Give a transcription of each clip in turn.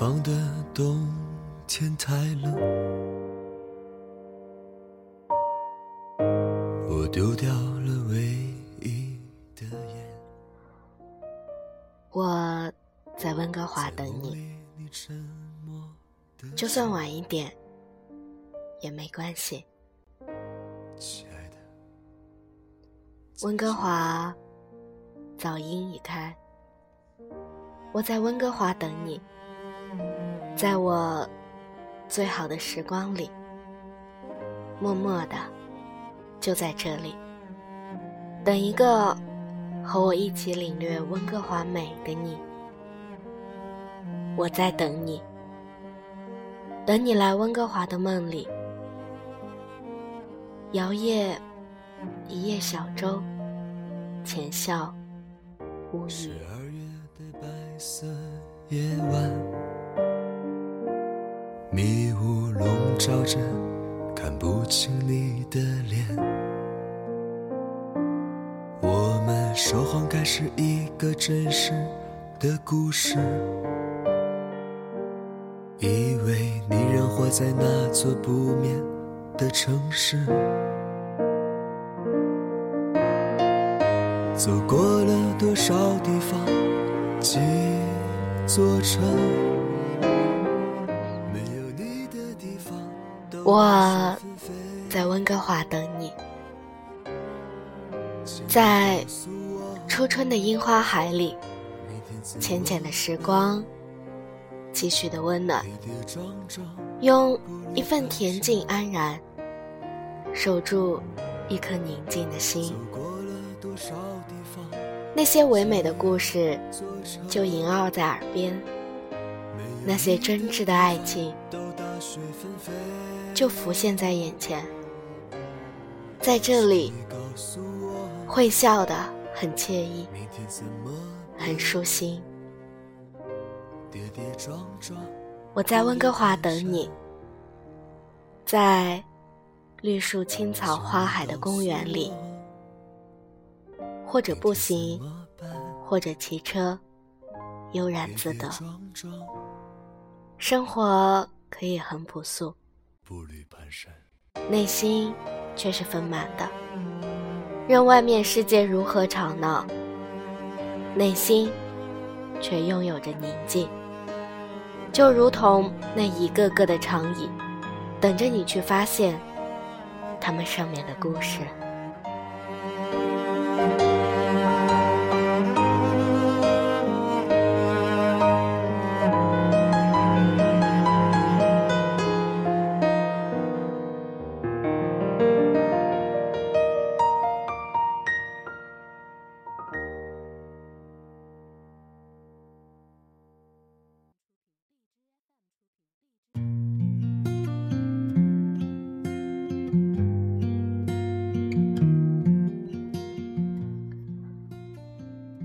方的冬天太冷，我丢掉了唯一的烟。我在温哥华等你，就算晚一点也没关系。亲爱的，温哥华早莺已开，我在温哥华等你，在我最好的时光里，默默的就在这里，等一个和我一起领略温哥华美的你。我在等你，等你来温哥华的梦里，摇曳一叶小舟，浅笑无十。二月的白色夜晚，迷雾笼罩着，看不清你的脸。我们说谎该是一个真实的故事，以为你仍活在那座不眠的城市。走过了多少地方，几座城，我在温哥华等你，在初春的樱花海里，浅浅的时光，继续的温暖，用一份恬静安然，守住一颗宁静的心。那些唯美的故事就萦绕在耳边，那些真挚的爱情都大雪纷飞。就浮现在眼前。在这里，会笑的很惬意，很舒心。我在温哥华等你，在绿树青草花海的公园里，或者步行，或者骑车，悠然自得。生活可以很朴素，步履蹒跚。内心却是丰满的。任外面世界如何吵闹，内心却拥有着宁静。就如同那一个个的长椅，等着你去发现他们上面的故事。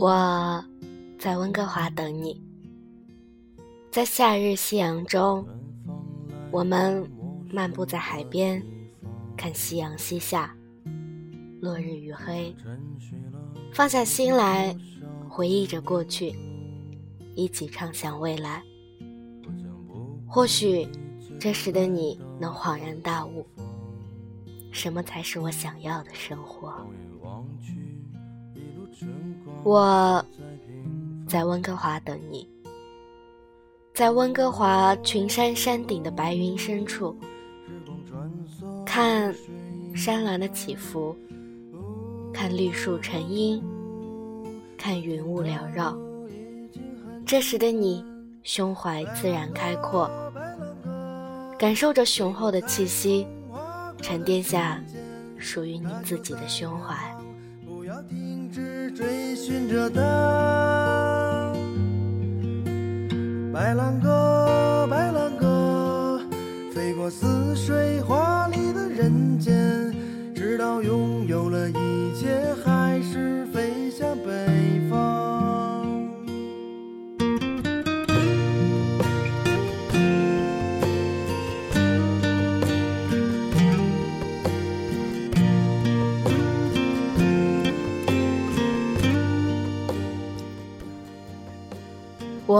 我在温哥华等你，在夏日夕阳中，我们漫步在海边，看夕阳西下，落日余晖，放下心来，回忆着过去，一起畅想未来。或许这时的你能恍然大悟，什么才是我想要的生活。我在温哥华等你，在温哥华群山山顶的白云深处，看山峦的起伏，看绿树成荫，看云雾缭绕。这时的你，胸怀自然开阔，感受着雄厚的气息，沉淀下属于你自己的胸怀。追寻着它。白兰鸽，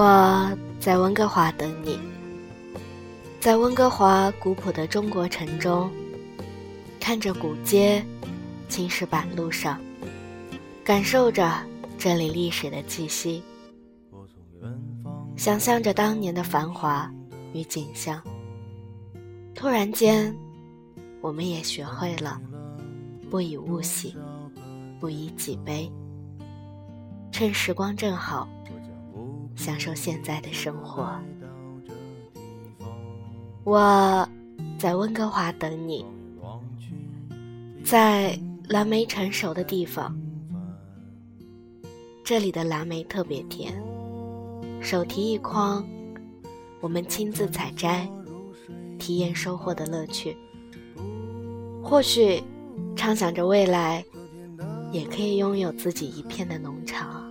我在温哥华等你。在温哥华古朴的中国城中，看着古街、青石板路上，感受着这里历史的气息，想象着当年的繁华与景象。突然间，我们也学会了不以物喜，不以己悲，趁时光正好，享受现在的生活。我在温哥华等你，在蓝莓成熟的地方。这里的蓝莓特别甜，手提一筐，我们亲自采摘，体验收获的乐趣。或许，畅想着未来，也可以拥有自己一片的农场。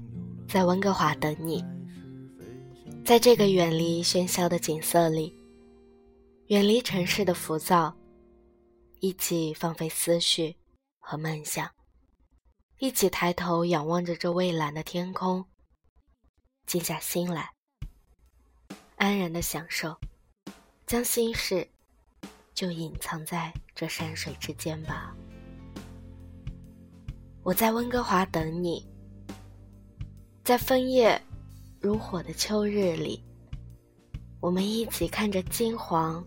在温哥华等你，在这个远离喧嚣的景色里，远离城市的浮躁，一起放飞思绪和梦想，一起抬头仰望着这蔚蓝的天空，静下心来，安然的享受，将心事就隐藏在这山水之间吧。我在温哥华等你。在枫叶如火的秋日里，我们一起看着金黄、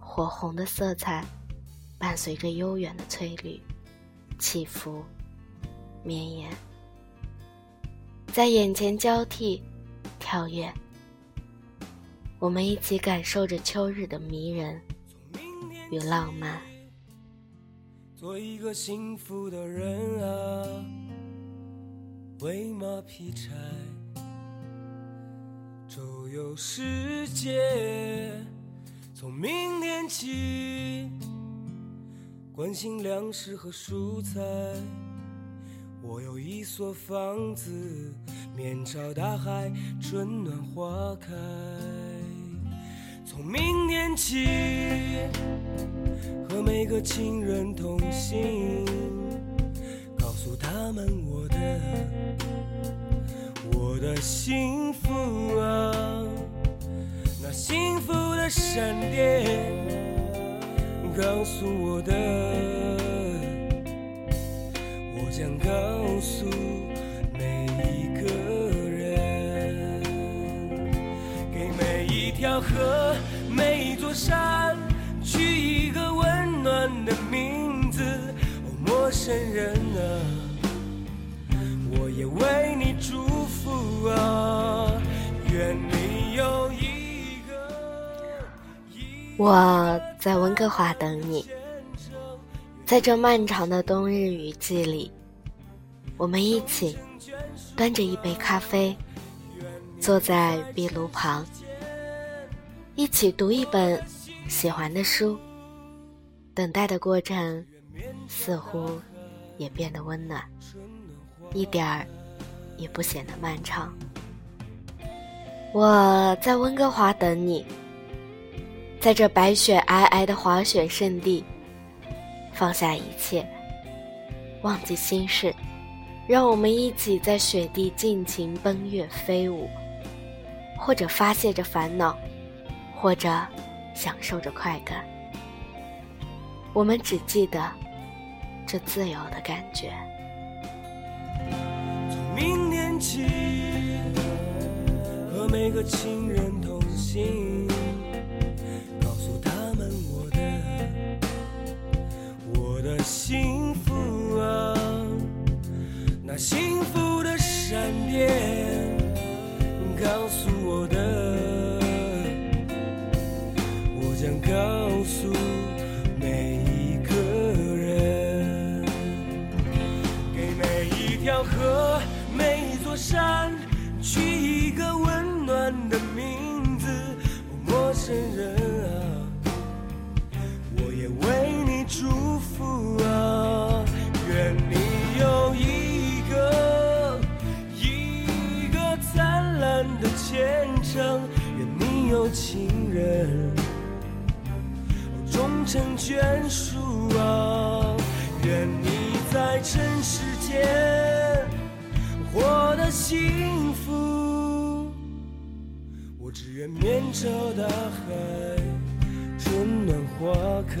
火红的色彩，伴随着悠远的翠绿，起伏绵延，在眼前交替跳跃。我们一起感受着秋日的迷人与浪漫。做一个幸福的人啊。喂马劈柴，周游世界。从明天起，关心粮食和蔬菜。我有一所房子，面朝大海，春暖花开。从明天起，和每个亲人同行，们我的。我的幸福啊，那幸福的闪电告诉我的，我将告诉每一个人，给每一条河、每一座山取一个温暖的名字，哦，陌生人啊，为你祝福。我在温哥华等你，在这漫长的冬日雨季里，我们一起端着一杯咖啡，坐在壁炉旁，一起读一本喜欢的书。等待的过程似乎也变得温暖，一点儿也不显得漫长。我在温哥华等你。在这白雪皑皑的滑雪圣地，放下一切，忘记心事，让我们一起在雪地尽情奔跃飞舞，或者发泄着烦恼，或者享受着快感。我们只记得，这自由的感觉。和每个亲人同行，告诉他们我的我的幸福啊，那幸眷属啊！愿你在尘世间活得幸福。我只愿面朝大海，春暖花开。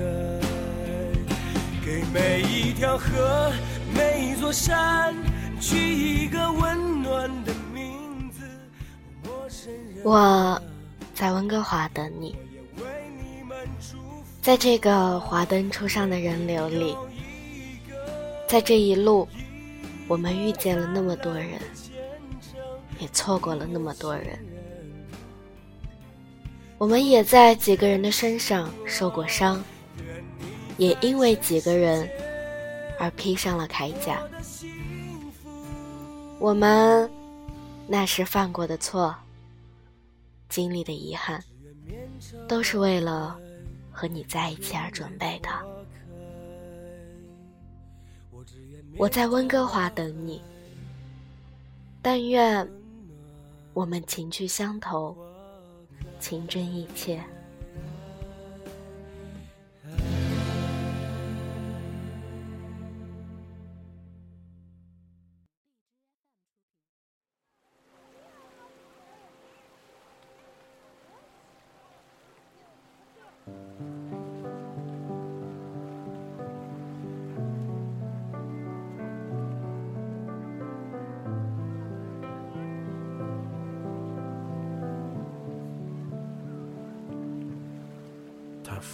给每一条河、每一座山，取一个温暖的名字。陌生人，我在温哥华等你，在这个华灯初上的人流里，在这一路，我们遇见了那么多人，也错过了那么多人。我们也在几个人的身上受过伤，也因为几个人而披上了铠甲。我们那时犯过的错，经历的遗憾，都是为了和你在一起而准备的。我在温哥华等你，但愿我们情趣相投，情真意切。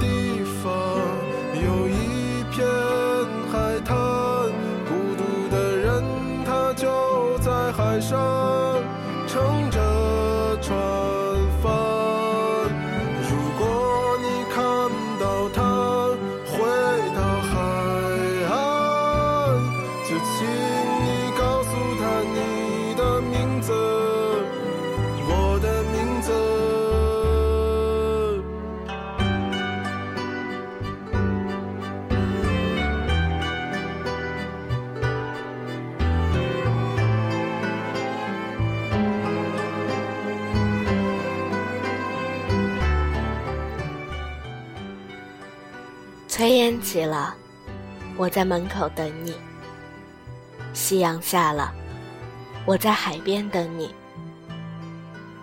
地方，有一片海滩，孤独的人他就在海上乘着炊烟起了，我在门口等你；夕阳下了，我在海边等你；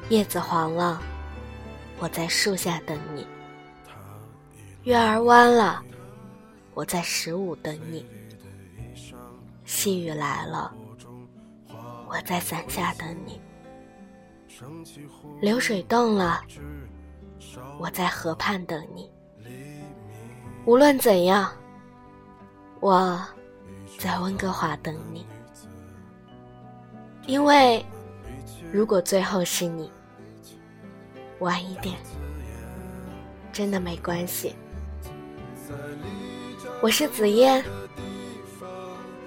叶子黄了，我在树下等你；月儿弯了，我在十五等你；细雨来了，我在伞下等你；流水动了，我在河畔等你。无论怎样，我在温哥华等你。因为，如果最后是你，晚一点，真的没关系。我是紫嫣，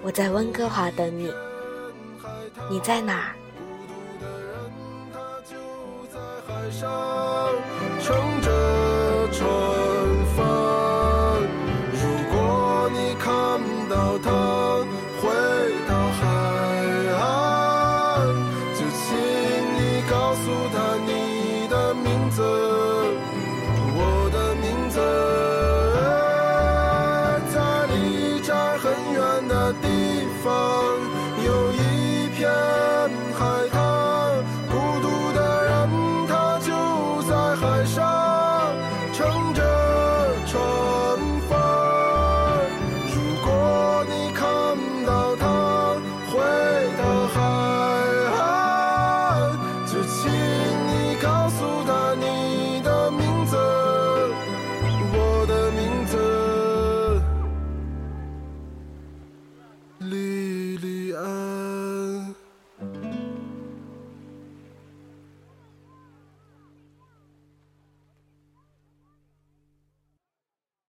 我在温哥华等你。你在哪儿？